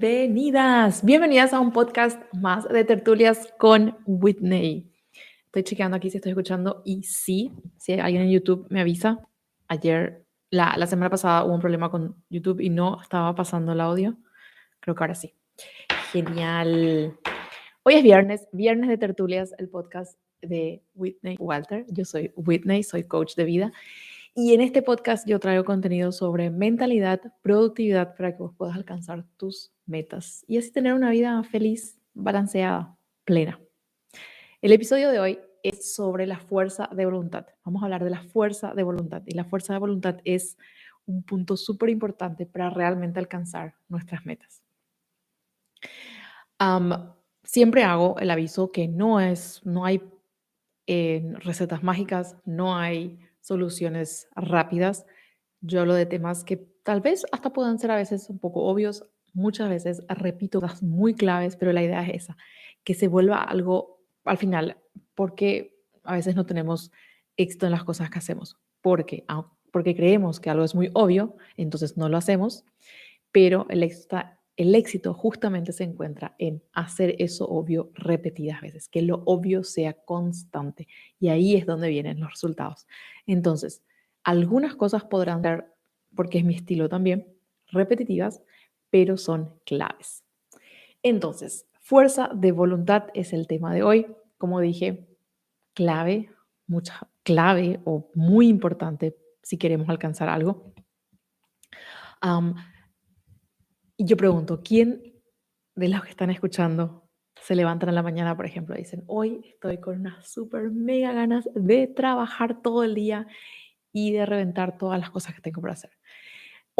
Bienvenidas, bienvenidas a un podcast más de tertulias con Whitney. Estoy chequeando aquí si estoy escuchando y sí, si alguien en YouTube me avisa. Ayer, la, la semana pasada hubo un problema con YouTube y no estaba pasando el audio. Creo que ahora sí. Genial. Hoy es viernes, viernes de tertulias, el podcast de Whitney Walter. Yo soy Whitney, soy coach de vida y en este podcast yo traigo contenido sobre mentalidad, productividad para que vos puedas alcanzar tus metas y así tener una vida feliz, balanceada, plena. El episodio de hoy es sobre la fuerza de voluntad. Vamos a hablar de la fuerza de voluntad y la fuerza de voluntad es un punto súper importante para realmente alcanzar nuestras metas. siempre hago el aviso que no es, no hay eh, recetas mágicas, no hay soluciones rápidas. Yo hablo de temas que tal vez hasta puedan ser a veces un poco obvios, muchas veces repito cosas muy claves, pero la idea es esa, que se vuelva algo al final, porque a veces no tenemos éxito en las cosas que hacemos, porque, porque creemos que algo es muy obvio, entonces no lo hacemos, pero el éxito, el éxito justamente se encuentra en hacer eso obvio repetidas veces, que lo obvio sea constante. Y ahí es donde vienen los resultados. Entonces, algunas cosas podrán ser, porque es mi estilo también, repetitivas, pero son claves. Entonces, fuerza de voluntad es el tema de hoy. Como dije, clave, mucha clave o muy importante si queremos alcanzar algo. Y yo pregunto, ¿quién de los que están escuchando se levantan en la mañana, por ejemplo, y dicen, hoy estoy con unas súper mega ganas de trabajar todo el día y de reventar todas las cosas que tengo por hacer?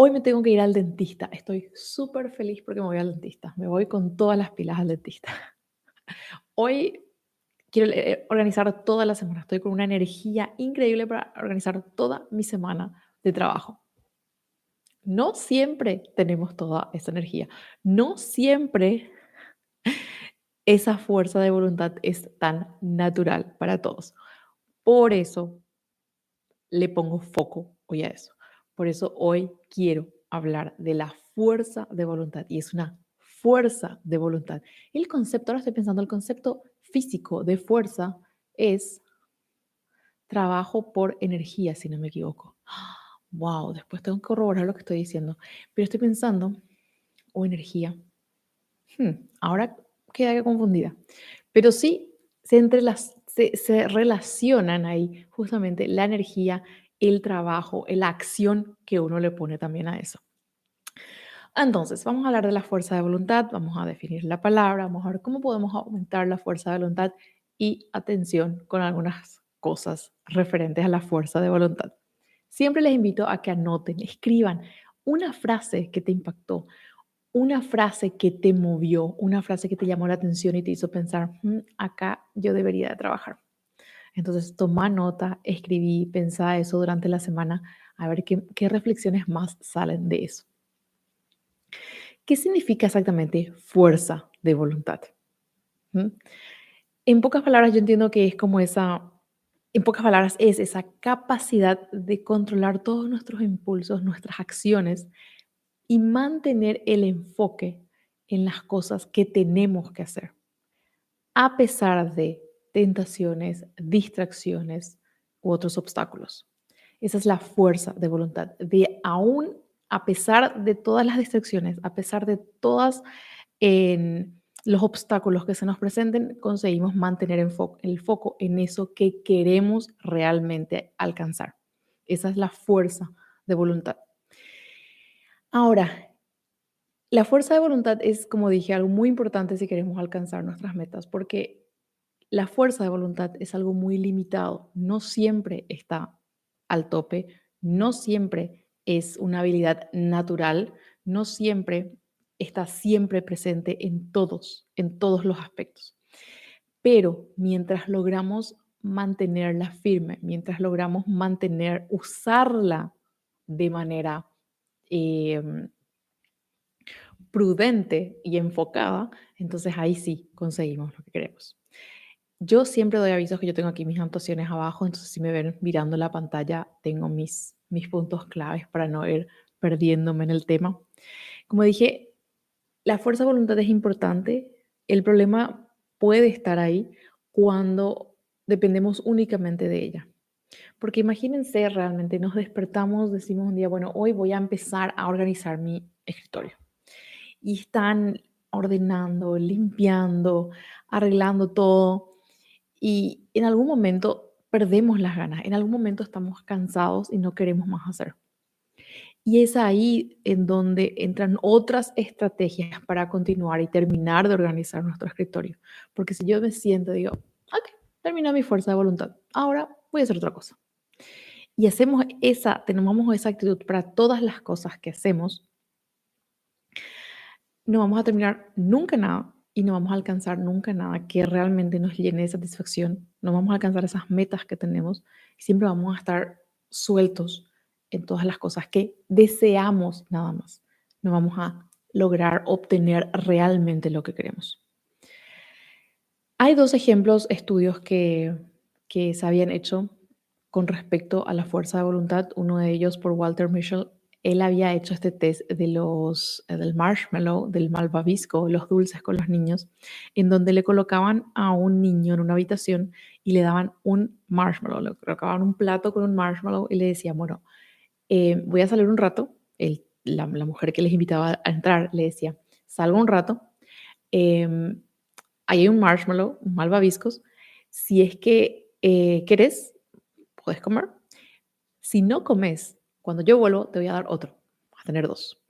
Hoy me tengo que ir al dentista. Estoy súper feliz porque me voy al dentista. Me voy con todas las pilas al dentista. Hoy quiero eh, organizar toda la semana. Estoy con una energía increíble para organizar toda mi semana de trabajo. No siempre tenemos toda esa energía. No siempre esa fuerza de voluntad es tan natural para todos. Por eso le pongo foco hoy a eso. Por eso hoy quiero hablar de la fuerza de voluntad y es una fuerza de voluntad. El concepto, ahora estoy pensando, el concepto físico de fuerza es trabajo por energía, si no me equivoco. Wow, después tengo que corroborar lo que estoy diciendo, pero estoy pensando, o energía, hmm, ahora queda confundida, pero sí se, entre las, se, se relacionan ahí justamente la energía, el trabajo, la acción que uno le pone también a eso. Entonces, vamos a hablar de la fuerza de voluntad, vamos a definir la palabra, vamos a ver cómo podemos aumentar la fuerza de voluntad y atención con algunas cosas referentes a la fuerza de voluntad. Siempre les invito a que anoten, escriban una frase que te impactó, una frase que te movió, una frase que te llamó la atención y te hizo pensar, mm, acá yo debería de trabajar. Entonces, toma nota, escribí, pensá eso durante la semana, a ver qué, reflexiones más salen de eso. ¿Qué significa exactamente fuerza de voluntad? ¿Mm? En pocas palabras, yo entiendo que es como esa en pocas palabras, es esa capacidad de controlar todos nuestros impulsos, nuestras acciones y mantener el enfoque en las cosas que tenemos que hacer, a pesar de tentaciones, distracciones u otros obstáculos. Esa es la fuerza de voluntad, de aún a pesar de todas las distracciones, a pesar de todas en los obstáculos que se nos presenten, conseguimos mantener el foco, en eso que queremos realmente alcanzar. Esa es la fuerza de voluntad. Ahora, la fuerza de voluntad es, como dije, algo muy importante si queremos alcanzar nuestras metas, porque la fuerza de voluntad es algo muy limitado, no siempre está al tope, no siempre es una habilidad natural, no siempre está siempre presente en todos, en todos los aspectos. Pero mientras logramos mantenerla firme, mientras logramos mantener, usarla de manera em, prudente y enfocada, entonces ahí sí conseguimos lo que queremos. Yo siempre doy avisos que yo tengo aquí mis anotaciones abajo, entonces si me ven mirando la pantalla, tengo mis, mis puntos claves para no ir perdiéndome en el tema. Como dije, La fuerza de voluntad es importante. El problema puede estar ahí cuando dependemos únicamente de ella. Porque imagínense realmente, nos despertamos, decimos un día, bueno, hoy voy a empezar a organizar mi escritorio. Y están ordenando, limpiando, arreglando todo. Y en algún momento perdemos las ganas, en algún momento estamos cansados y no queremos más hacer. Y es ahí en donde entran otras estrategias para continuar y terminar de organizar nuestro escritorio. Porque si yo me siento, digo, ok, termina mi fuerza de voluntad, ahora voy a hacer otra cosa. Y hacemos esa, tenemos esa actitud para todas las cosas que hacemos, no vamos a terminar nunca nada y no vamos a alcanzar nunca nada que realmente nos llene de satisfacción, no vamos a alcanzar esas metas que tenemos siempre vamos a estar sueltos en todas las cosas que deseamos nada más. No vamos a lograr obtener realmente lo que queremos. Hay dos ejemplos, estudios que, que se habían hecho con respecto a la fuerza de voluntad. Uno de ellos por Walter Mischel. Él había hecho este test eh, del marshmallow, del malvavisco, los dulces con los niños, en donde le colocaban a un niño en una habitación y le daban un marshmallow, le colocaban un plato con un marshmallow y le decían, bueno, eh, voy a salir un rato. la, mujer que les invitaba a entrar le decía, salgo un rato. Em, hay un marshmallow, un malvaviscos. Si es que eh, querés, puedes comer. Si no comes, cuando yo vuelvo, te voy a dar otro. Vas a tener dos.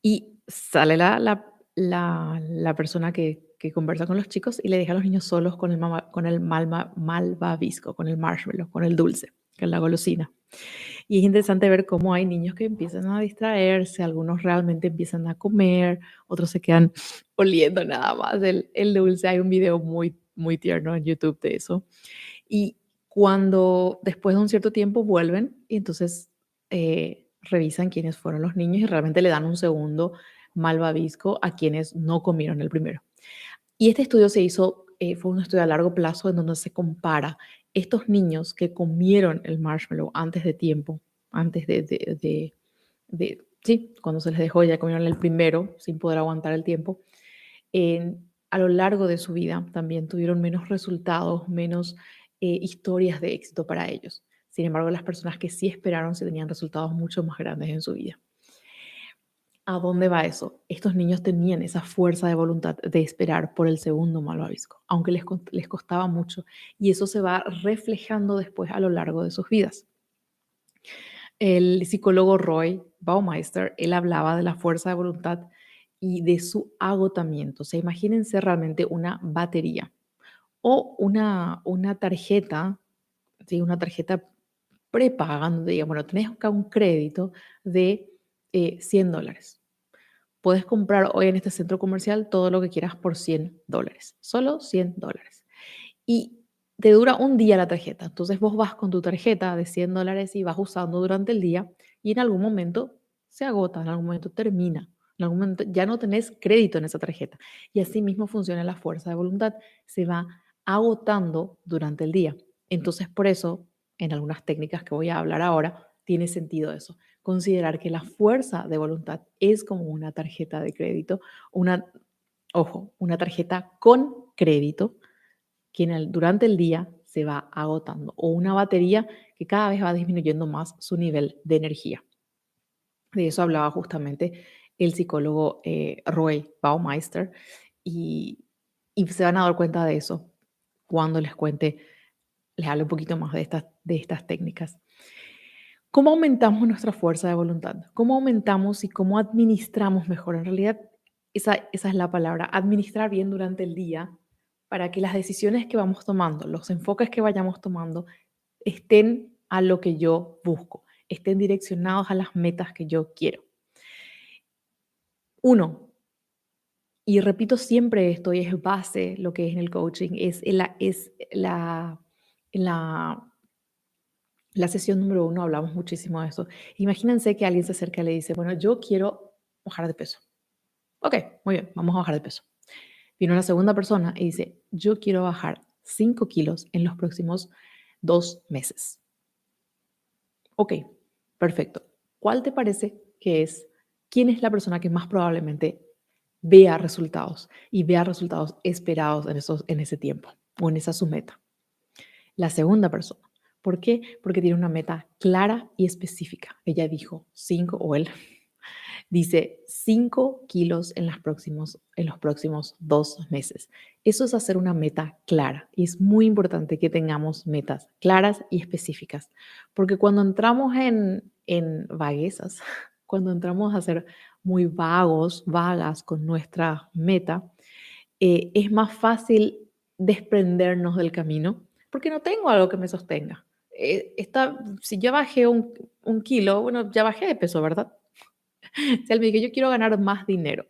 Y sale la, la, la, persona que, que, conversa con los chicos y le deja a los niños solos con el, con el malvavisco, con el marshmallow, con el dulce, es la golosina. Y es interesante ver cómo hay niños que empiezan a distraerse, algunos realmente empiezan a comer, otros se quedan oliendo nada más el, el dulce. Hay un video muy, muy tierno en YouTube de eso. Y cuando después de un cierto tiempo vuelven y entonces eh, revisan quiénes fueron los niños y realmente le dan un segundo malvavisco a quienes no comieron el primero. Y este estudio se hizo, eh, fue un estudio a largo plazo en donde se compara estos niños que comieron el marshmallow antes de tiempo, antes de, de, sí, cuando se les dejó ya comieron el primero sin poder aguantar el tiempo, a lo largo de su vida también tuvieron menos resultados, menos eh, historias de éxito para ellos. Sin embargo, las personas que sí esperaron se tenían resultados mucho más grandes en su vida. ¿A dónde va eso? Estos niños tenían esa fuerza de voluntad de esperar por el segundo malvavisco, aunque les, les costaba mucho, y eso se va reflejando después a lo largo de sus vidas. El psicólogo Roy Baumeister, él hablaba de la fuerza de voluntad y de su agotamiento. O sea, imagínense realmente una batería o una, una tarjeta, ¿sí? una tarjeta prepagando, digamos, bueno, tenés acá un crédito de 100 eh, dólares. Puedes comprar hoy en este centro comercial todo lo que quieras por 100 dólares, solo 100 dólares. Y te dura un día la tarjeta. Entonces vos vas con tu tarjeta de 100 dólares y vas usando durante el día y en algún momento se agota, en algún momento termina, en algún momento ya no tenés crédito en esa tarjeta. Y así mismo funciona la fuerza de voluntad, se va agotando durante el día. Entonces por eso, en algunas técnicas que voy a hablar ahora, tiene sentido eso considerar que la fuerza de voluntad es como una tarjeta de crédito, una, ojo, una tarjeta con crédito que durante el día se va agotando o una batería que cada vez va disminuyendo más su nivel de energía. De eso hablaba justamente el psicólogo eh, Roy Baumeister y, y, se van a dar cuenta de eso cuando les cuente, les hablo un poquito más de estas, de estas técnicas. ¿Cómo aumentamos nuestra fuerza de voluntad? ¿Cómo aumentamos y cómo administramos mejor? En realidad, esa, esa es la palabra, administrar bien durante el día para que las decisiones que vamos tomando, los enfoques que vayamos tomando, estén a lo que yo busco, estén direccionados a las metas que yo quiero. Uno, y repito siempre esto, y es base lo que es en el coaching, es la, es la, la la sesión número uno hablamos muchísimo de eso. Imagínense que alguien se acerca y le dice, bueno, yo quiero bajar de peso. Ok, muy bien, vamos a bajar de peso. Viene una segunda persona y dice, yo quiero bajar 5 kilos en los próximos dos meses. Ok, perfecto. ¿Cuál te parece que es ¿quién es la persona que más probablemente vea resultados y vea resultados esperados en, esos, en ese tiempo o en esa su meta? La segunda persona. ¿Por qué? Porque tiene una meta clara y específica. Ella dijo cinco, o él dice 5 kilos en, las próximos, en los próximos dos meses. Eso es hacer una meta clara y es muy importante que tengamos metas claras y específicas, porque cuando entramos en, en vaguezas, cuando entramos a ser muy vagos, vagas con nuestra meta, eh, es más fácil desprendernos del camino porque no tengo algo que me sostenga. Eh, si yo bajé un, un, kilo, bueno, ya bajé de peso, ¿verdad? si él me dice, yo quiero ganar más dinero,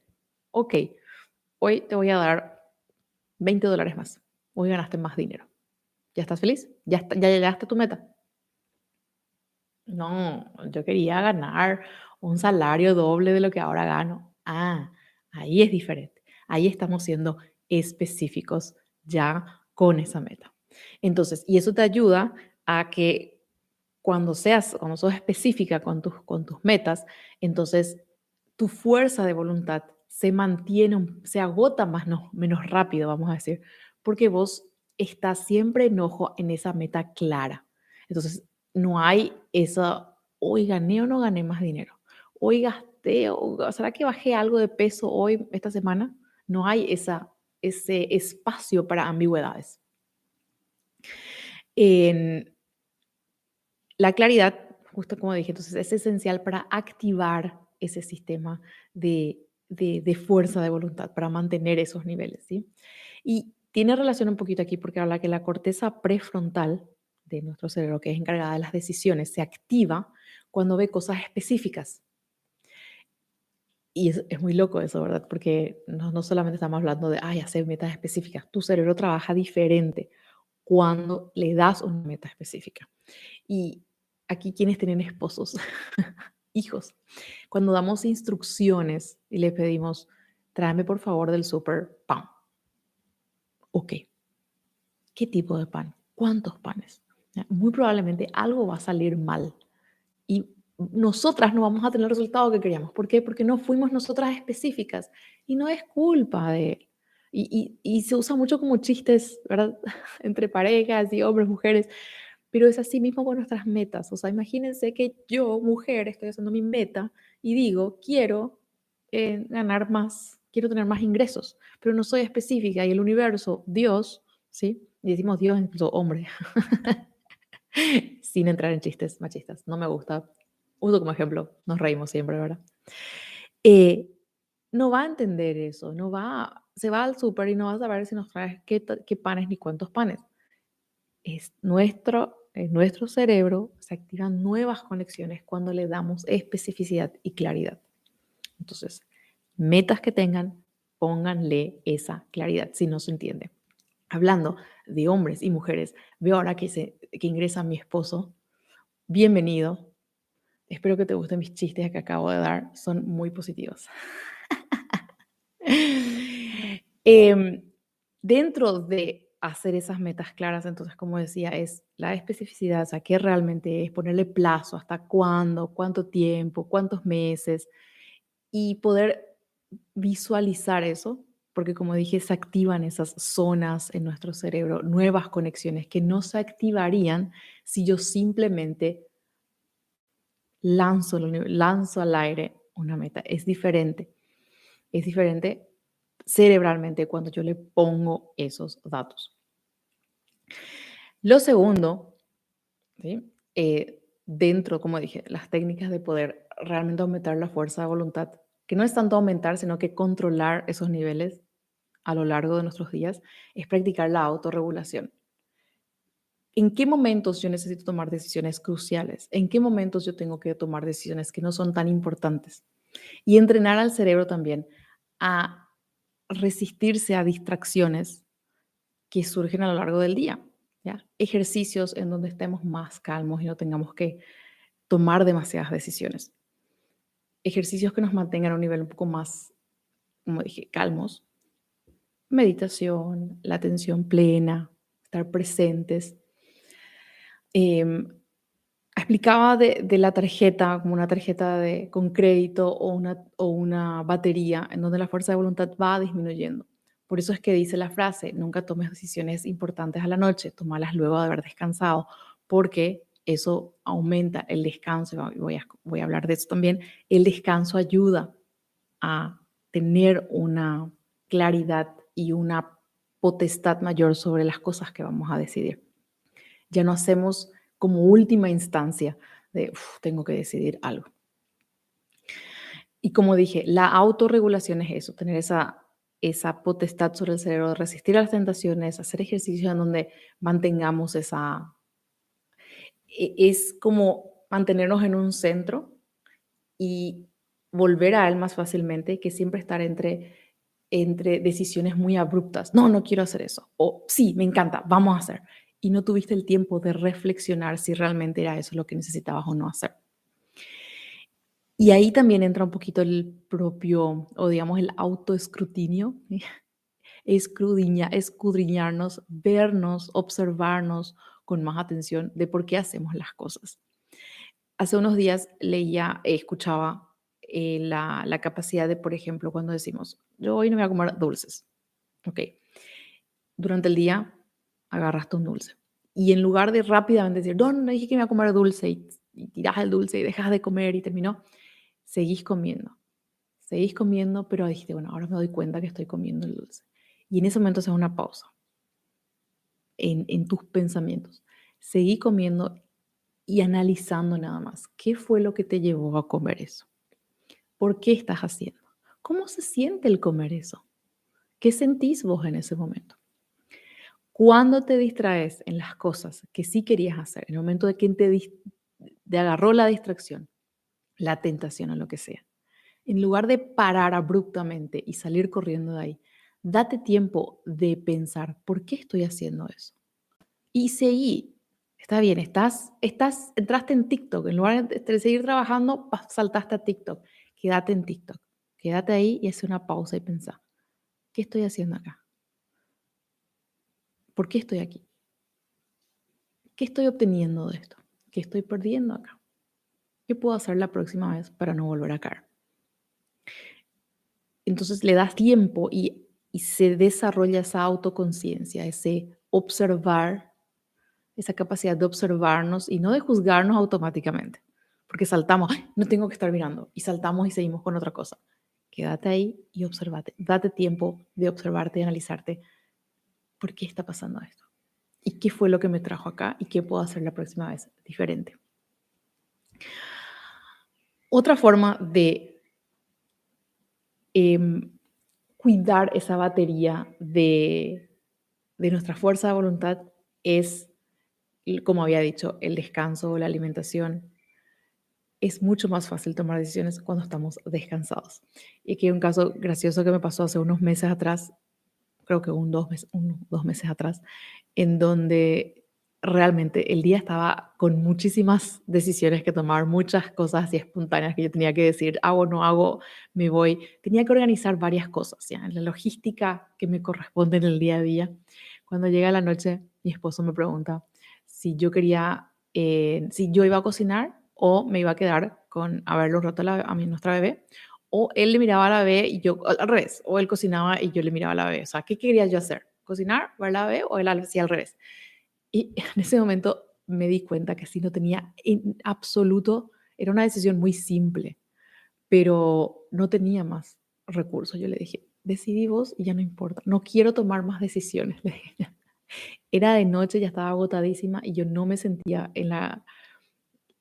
ok, hoy te voy a dar 20 dólares más, hoy ganaste más dinero. ¿Ya estás feliz? ¿Ya, ya llegaste a tu meta? No, yo quería ganar un salario doble de lo que ahora gano. Ah, ahí es diferente. Ahí estamos siendo específicos ya con esa meta. Entonces, y eso te ayuda a que cuando seas, cuando sos específica con tus, con tus metas, entonces tu fuerza de voluntad se mantiene, se agota más, no, menos rápido, vamos a decir, porque vos estás siempre en ojo en esa meta clara. Entonces, no hay esa, hoy gané o no gané más dinero, hoy gasté, o será que bajé algo de peso hoy, esta semana. No hay esa, ese espacio para ambigüedades. En la claridad, justo como dije, entonces es esencial para activar ese sistema de, de, fuerza de voluntad, para mantener esos niveles. ¿sí? Y tiene relación un poquito aquí porque habla que la corteza prefrontal de nuestro cerebro, que es encargada de las decisiones, se activa cuando ve cosas específicas. Y es, es, muy loco eso, ¿verdad? Porque no, no solamente estamos hablando de, ay, hacer metas específicas, tu cerebro trabaja diferente cuando le das una meta específica. Y aquí quienes tienen esposos, hijos, cuando damos instrucciones y le pedimos, tráeme por favor del súper pan. Ok. ¿Qué tipo de pan? ¿Cuántos panes? Muy probablemente algo va a salir mal y nosotras no vamos a tener el resultado que queríamos. ¿Por qué? Porque no fuimos nosotras específicas y no es culpa de él. Y, y, y se usa mucho como chistes, ¿verdad? Entre parejas y hombres, mujeres pero es así mismo con nuestras metas. O sea, imagínense que yo, mujer, estoy haciendo mi meta y digo, quiero eh, ganar más, quiero tener más ingresos, pero no soy específica y el universo, Dios, ¿sí? Y decimos Dios, incluso hombre, sin entrar en chistes machistas, no me gusta. Uso como ejemplo, nos reímos siempre, ¿verdad? Eh, no va a entender eso, no va, se va al súper y no va a saber si nos trae qué, qué panes ni cuántos panes. Es nuestro en nuestro cerebro se activan nuevas conexiones cuando le damos especificidad y claridad. Entonces, metas que tengan, pónganle esa claridad si no se entiende. Hablando de hombres y mujeres, veo ahora que, se, que ingresa mi esposo. Bienvenido. Espero que te gusten mis chistes que acabo de dar. Son muy positivos. Em, dentro de hacer esas metas claras, entonces, como decía, es la especificidad, o sea, qué realmente es, ponerle plazo, hasta cuándo, cuánto tiempo, cuántos meses, y poder visualizar eso, porque como dije, se activan esas zonas en nuestro cerebro, nuevas conexiones que no se activarían si yo simplemente lanzo, al aire una meta. Es diferente. Es diferente cerebralmente cuando yo le pongo esos datos. Lo segundo, eh, dentro, como dije, las técnicas de poder realmente aumentar la fuerza de voluntad, que no es tanto aumentar, sino que controlar esos niveles a lo largo de nuestros días, es practicar la autorregulación. ¿En qué momentos yo necesito tomar decisiones cruciales? ¿En qué momentos yo tengo que tomar decisiones que no son tan importantes? Y entrenar al cerebro también a resistirse a distracciones que surgen a lo largo del día. Ejercicios en donde estemos más calmos y no tengamos que tomar demasiadas decisiones. Ejercicios que nos mantengan a un nivel un poco más, como dije, calmos. Meditación, la atención plena, estar presentes. Em, explicaba de, la tarjeta como una tarjeta de, con crédito o una, o una batería en donde la fuerza de voluntad va disminuyendo. Por eso es que dice la frase, nunca tomes decisiones importantes a la noche, tomalas luego de haber descansado, porque eso aumenta el descanso, voy a, voy a hablar de eso también, el descanso ayuda a tener una claridad y una potestad mayor sobre las cosas que vamos a decidir. Ya no hacemos como última instancia de, tengo que decidir algo. Y como dije, la autorregulación es eso, tener esa, esa potestad sobre el cerebro, resistir a las tentaciones, hacer ejercicio en donde mantengamos esa... E, es como mantenernos en un centro y volver a él más fácilmente que siempre estar entre, entre decisiones muy abruptas. No, no quiero hacer eso. O sí, me encanta, vamos a hacer y no tuviste el tiempo de reflexionar si realmente era eso lo que necesitabas o no hacer. Y ahí también entra un poquito el propio, o digamos, el autoescrutinio, escudriña, escudriñarnos, vernos, observarnos con más atención de por qué hacemos las cosas. Hace unos días leía, escuchaba eh, la, la, capacidad de, por ejemplo, cuando decimos, yo hoy no voy a comer dulces. Ok. Durante el día agarraste un dulce. Y en lugar de rápidamente decir, no, dije que me iba a comer dulce y, y el dulce y dejas de comer y terminó, seguís comiendo. Seguís comiendo, pero dijiste, bueno, ahora me doy cuenta que estoy comiendo el dulce. Y en ese momento haces una pausa en, en tus pensamientos. Seguí comiendo y analizando nada más. ¿Qué fue lo que te llevó a comer eso? ¿Por qué estás haciendo? ¿Cómo se siente el comer eso? ¿Qué sentís vos en ese momento? Cuando te distraes en las cosas que sí querías hacer, en el momento de que te, agarró la distracción, la tentación o lo que sea, en lugar de parar abruptamente y salir corriendo de ahí, date tiempo de pensar, ¿por qué estoy haciendo eso? Y seguí. Está bien, estás, estás, entraste en TikTok, en lugar de seguir trabajando, saltaste a TikTok. Quédate en TikTok. Quédate ahí y haz una pausa y pensá, ¿qué estoy haciendo acá? ¿Por qué estoy aquí? ¿Qué estoy obteniendo de esto? ¿Qué estoy perdiendo acá? ¿Qué puedo hacer la próxima vez para no volver a caer? Entonces le das tiempo y, se desarrolla esa autoconciencia, ese observar, esa capacidad de observarnos y no de juzgarnos automáticamente, porque saltamos, no tengo que estar mirando, y saltamos y seguimos con otra cosa. Quédate ahí y observate. Date tiempo de observarte y analizarte ¿por qué está pasando esto? ¿Y qué fue lo que me trajo acá? ¿Y qué puedo hacer la próxima vez diferente? Otra forma de em, cuidar esa batería de, de nuestra fuerza de voluntad es, como había dicho, el descanso o la alimentación. Es mucho más fácil tomar decisiones cuando estamos descansados. Y aquí hay un caso gracioso que me pasó hace unos meses atrás creo que un dos, dos meses atrás, en donde realmente el día estaba con muchísimas decisiones que tomar, muchas cosas así espontáneas que yo tenía que decir, hago, no hago, me voy. Tenía que organizar varias cosas, ¿ya? la logística que me corresponde en el día a día. Cuando llega la noche, mi esposo me pregunta si yo quería, eh, si yo iba a cocinar o me iba a quedar con haberlo roto a, a mi, nuestra bebé o él le miraba a la bebé y yo, al revés, o él cocinaba y yo le miraba a la bebé. O sea, ¿qué quería yo hacer? ¿Cocinar, ver la bebé o él hacía al revés? Y en ese momento me di cuenta que sí, no tenía en absoluto, era una decisión muy simple, pero no tenía más recursos. Yo le dije, decidí vos y ya no importa, no quiero tomar más decisiones. Era de noche, ya estaba agotadísima y yo no me sentía en la...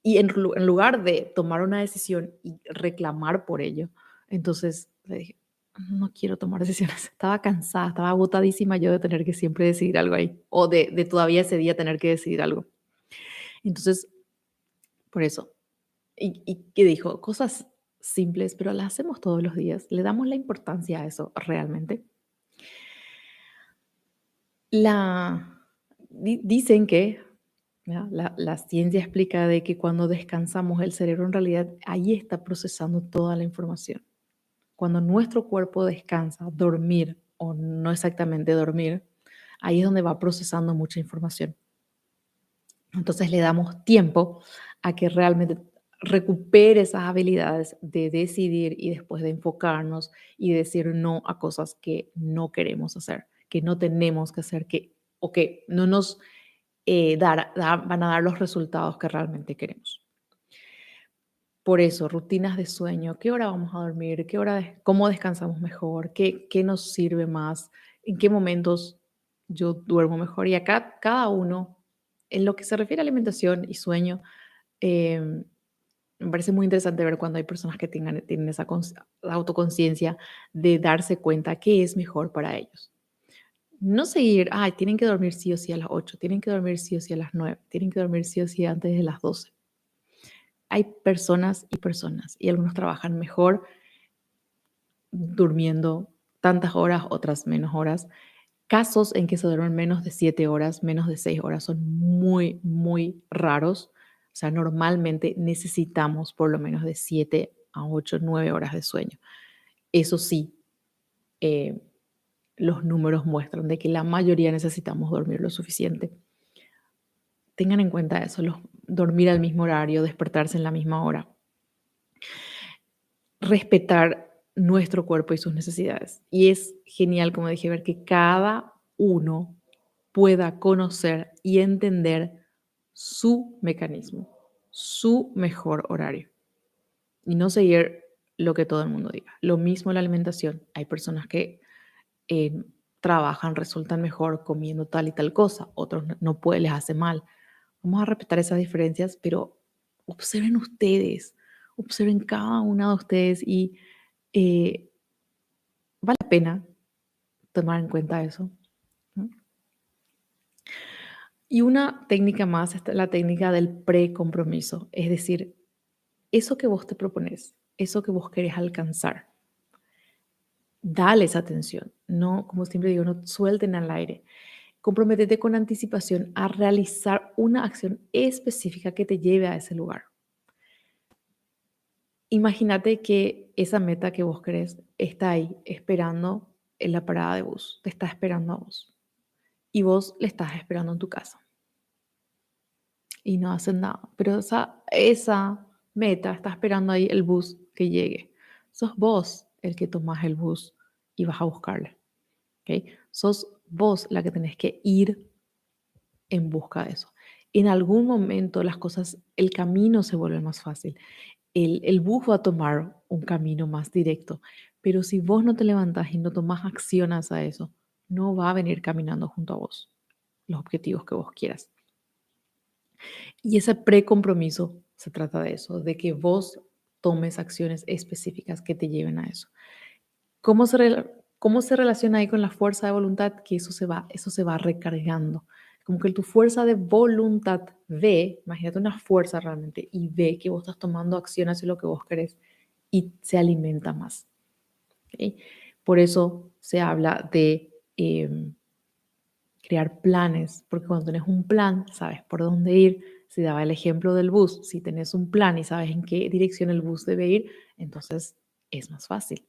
Y en lugar de tomar una decisión y reclamar por ello, entonces le dije, no quiero tomar decisiones. Estaba cansada, estaba agotadísima yo de tener que siempre decidir algo ahí, o de, de todavía ese día tener que decidir algo. Entonces, por eso. Y, y que dijo, cosas simples, pero las hacemos todos los días. Le damos la importancia a eso realmente. La, dicen que la, la, ciencia explica de que cuando descansamos el cerebro en realidad ahí está procesando toda la información cuando nuestro cuerpo descansa, dormir o no exactamente dormir, ahí es donde va procesando mucha información. Entonces le damos tiempo a que realmente recupere esas habilidades de decidir y después de enfocarnos y decir no a cosas que no queremos hacer, que no tenemos que hacer, que, o que no nos eh, van a dar los resultados que realmente queremos. Por eso, rutinas de sueño, qué hora vamos a dormir, qué hora, cómo descansamos mejor, qué, qué nos sirve más, en qué momentos yo duermo mejor. Y acá cada uno, en lo que se refiere a alimentación y sueño, em, me parece muy interesante ver cuando hay personas que tengan, tienen esa autoconciencia de darse cuenta qué es mejor para ellos. No seguir, ay, tienen que dormir sí o sí a las 8, tienen que dormir sí o sí a las 9, tienen que dormir sí o sí antes de las 12. Hay personas y personas y algunos trabajan mejor durmiendo tantas horas, otras menos horas. Casos en que se duermen menos de 7 horas, menos de 6 horas son muy, muy raros o sea, normalmente necesitamos por lo menos de 7 a 8, 9 horas de sueño. Eso sí, eh, los números muestran de que la mayoría necesitamos dormir lo suficiente. Tengan en cuenta eso, dormir al mismo horario, despertarse en la misma hora. Respetar nuestro cuerpo y sus necesidades. Y es genial, como dije, ver que cada uno pueda conocer y entender su mecanismo, su mejor horario. Y no seguir lo que todo el mundo diga. Lo mismo la alimentación. Hay personas que eh, trabajan, resultan mejor comiendo tal y tal cosa, otros no puede, les hace mal. Vamos a respetar esas diferencias, pero observen ustedes, observen cada una de ustedes y eh, vale la pena tomar en cuenta eso. Y una técnica más es la técnica del pre-compromiso, es decir, eso que vos te propones, eso que vos querés alcanzar, dale esa atención, no, como siempre digo, no suelten al aire. Comprométete con anticipación a realizar una acción específica que te lleve a ese lugar. Imagínate que esa meta que vos querés está ahí esperando en la parada de bus, te está esperando a vos y vos le estás esperando en tu casa y no hacen nada. Pero esa, esa meta está esperando ahí el bus que llegue. Sos vos el que tomás el bus y vas a buscarle. ¿okay? Sos vos la que tenés que ir en busca de eso. En algún momento las cosas, el camino se vuelve más fácil. El, el bus va a tomar un camino más directo. Pero si vos no te levantás y no tomás acciones a eso, no va a venir caminando junto a vos los objetivos que vos quieras. Y ese precompromiso se trata de eso, de que vos tomes acciones específicas que te lleven a eso. ¿Cómo se, cómo se relaciona ahí con la fuerza de voluntad? Que eso se va, eso se va recargando. Como que tu fuerza de voluntad ve, imagínate una fuerza realmente, y ve que vos estás tomando acción hacia lo que vos querés y se alimenta más. Por eso se habla de em, crear planes, porque cuando tienes un plan, sabes por dónde ir. Si daba el ejemplo del bus, si tenés un plan y sabes en qué dirección el bus debe ir, entonces es más fácil.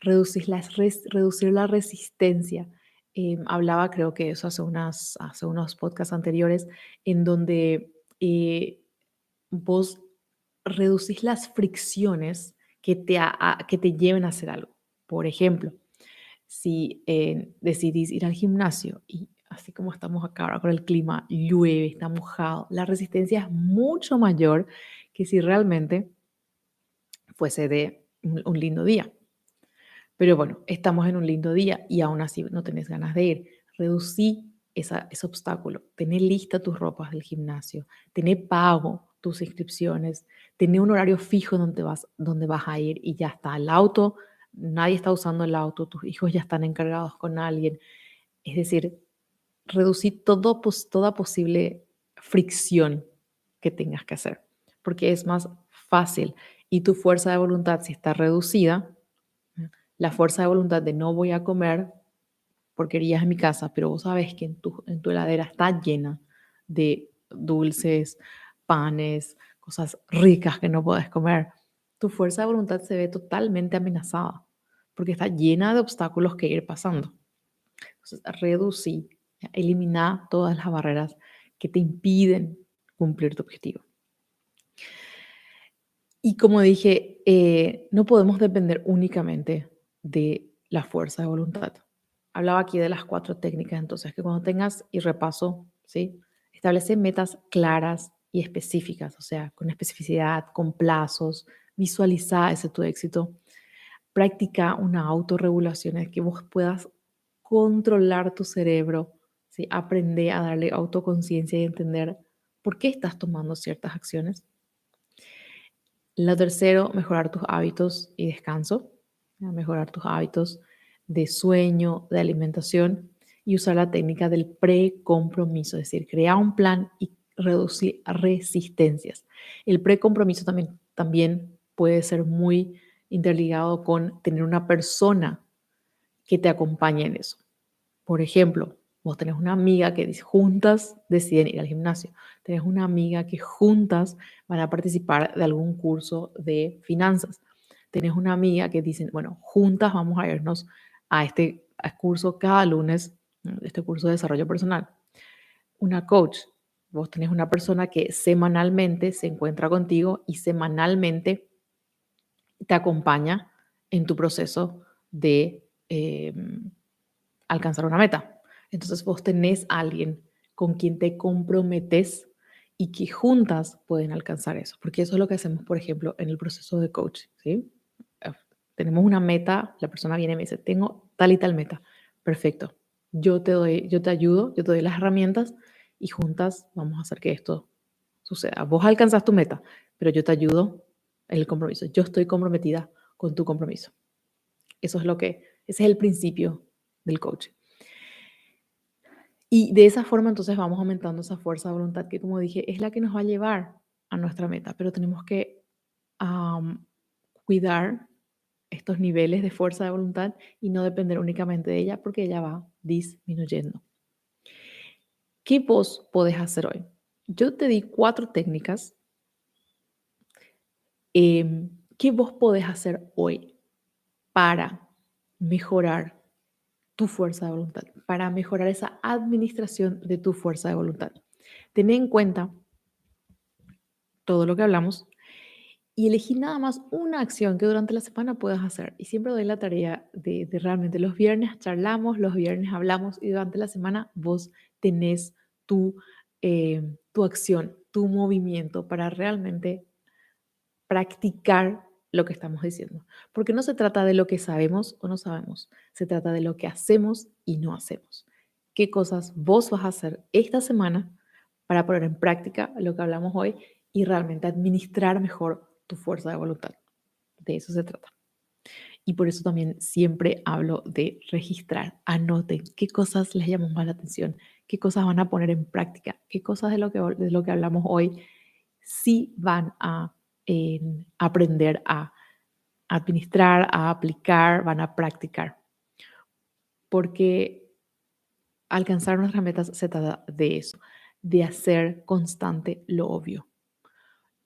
Reducir, la resistencia. Em, hablaba, creo que eso hace, unas, hace unos podcasts anteriores, en donde eh, vos reducís las fricciones que te, que te lleven a hacer algo. Por ejemplo, si eh, decidís ir al gimnasio y así como estamos acá ahora con el clima, llueve, está mojado, la resistencia es mucho mayor que si realmente fuese de un lindo día. Pero bueno, estamos en un lindo día y aún así no tenés ganas de ir. Reducí ese obstáculo. Tené lista tus ropas del gimnasio, tené pago tus inscripciones, tené un horario fijo donde vas, donde vas a ir y ya está. El auto nadie está usando el auto, tus hijos ya están encargados con alguien. Es decir, reducir todo, toda posible fricción que tengas que hacer, porque es más fácil. Y tu fuerza de voluntad, si está reducida, la fuerza de voluntad de no voy a comer porquerías en mi casa, pero vos sabes que en tu, en tu heladera está llena de dulces, panes, cosas ricas que no puedes comer, tu fuerza de voluntad se ve totalmente amenazada porque está llena de obstáculos que ir pasando. Entonces, reducir, eliminar todas las barreras que te impiden cumplir tu objetivo. Y como dije, eh, no podemos depender únicamente de la fuerza de voluntad. Hablaba aquí de las cuatro técnicas, entonces que cuando tengas y repaso, ¿sí? Establece metas claras y específicas, o sea, con especificidad, con plazos, visualiza ese tu éxito. Practica una autorregulación en que vos puedas controlar tu cerebro, ¿sí? aprende a darle autoconciencia y entender por qué estás tomando ciertas acciones. Lo tercero, mejorar tus hábitos y descanso, mejorar tus hábitos de sueño, de alimentación y usar la técnica del pre-compromiso, es decir, crear un plan y reducir resistencias. El pre-compromiso también, también puede ser muy interligado con tener una persona que te acompañe en eso. Por ejemplo, vos tenés una amiga que juntas deciden ir al gimnasio, tenés una amiga que juntas van a participar de algún curso de finanzas, tenés una amiga que dicen, bueno, juntas vamos a irnos a este curso cada lunes, este curso de desarrollo personal. Una coach, vos tenés una persona que semanalmente se encuentra contigo y semanalmente te acompaña en tu proceso de em, alcanzar una meta. Entonces vos tenés a alguien con quien te comprometes y que juntas pueden alcanzar eso, porque eso es lo que hacemos, por ejemplo, en el proceso de coaching, ¿sí? Tenemos una meta, la persona viene y me dice, tengo tal y tal meta. Perfecto. Yo te doy, yo te ayudo, yo te doy las herramientas y juntas vamos a hacer que esto suceda. Vos alcanzas tu meta, pero yo te ayudo en el compromiso. Yo estoy comprometida con tu compromiso. Eso es lo que, ese es el principio del coaching. Y de esa forma entonces vamos aumentando esa fuerza de voluntad que, como dije, es la que nos va a llevar a nuestra meta, pero tenemos que cuidar estos niveles de fuerza de voluntad y no depender únicamente de ella porque ella va disminuyendo. ¿Qué vos podés hacer hoy? Yo te di cuatro técnicas eh, ¿Qué vos podés hacer hoy para mejorar tu fuerza de voluntad? Para mejorar esa administración de tu fuerza de voluntad. Ten en cuenta todo lo que hablamos y elegí nada más una acción que durante la semana puedas hacer. Y siempre doy la tarea de, realmente los viernes charlamos, los viernes hablamos y durante la semana vos tenés tu, eh, tu acción, tu movimiento para realmente practicar lo que estamos diciendo. Porque no se trata de lo que sabemos o no sabemos, se trata de lo que hacemos y no hacemos. ¿Qué cosas vos vas a hacer esta semana para poner en práctica lo que hablamos hoy y realmente administrar mejor tu fuerza de voluntad? De eso se trata. Y por eso también siempre hablo de registrar, anoten qué cosas les llamó más la atención, qué cosas van a poner en práctica, qué cosas de lo que, de lo que hablamos hoy sí van a en aprender a administrar, a aplicar, van a practicar. Porque alcanzar nuestras metas se trata de eso, de hacer constante lo obvio.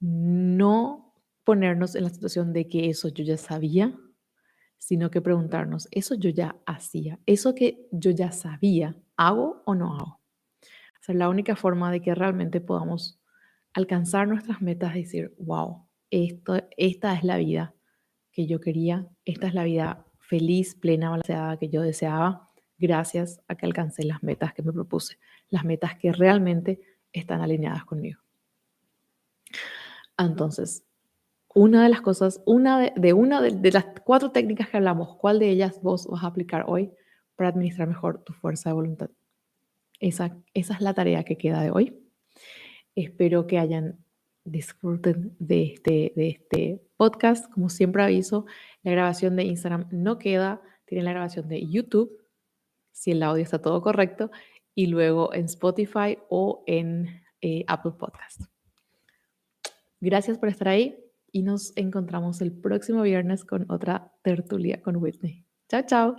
No ponernos en la situación de que eso yo ya sabía, sino que preguntarnos, eso yo ya hacía, eso que yo ya sabía, ¿hago o no hago? O la única forma de que realmente podamos alcanzar nuestras metas es decir, wow, esto, esta es la vida que yo quería, esta es la vida feliz, plena, balanceada que yo deseaba, gracias a que alcancé las metas que me propuse, las metas que realmente están alineadas conmigo. Entonces, una de las cosas, una de, una de, las cuatro técnicas que hablamos, ¿cuál de ellas vos vas a aplicar hoy para administrar mejor tu fuerza de voluntad? Esa, esa es la tarea que queda de hoy. Espero que hayan disfruten de este, de este podcast. Como siempre aviso, la grabación de Instagram no queda, tiene la grabación de YouTube, si el audio está todo correcto, y luego en Spotify o en eh, Apple Podcast. Gracias por estar ahí y nos encontramos el próximo viernes con otra tertulia con Whitney. Chao, chao.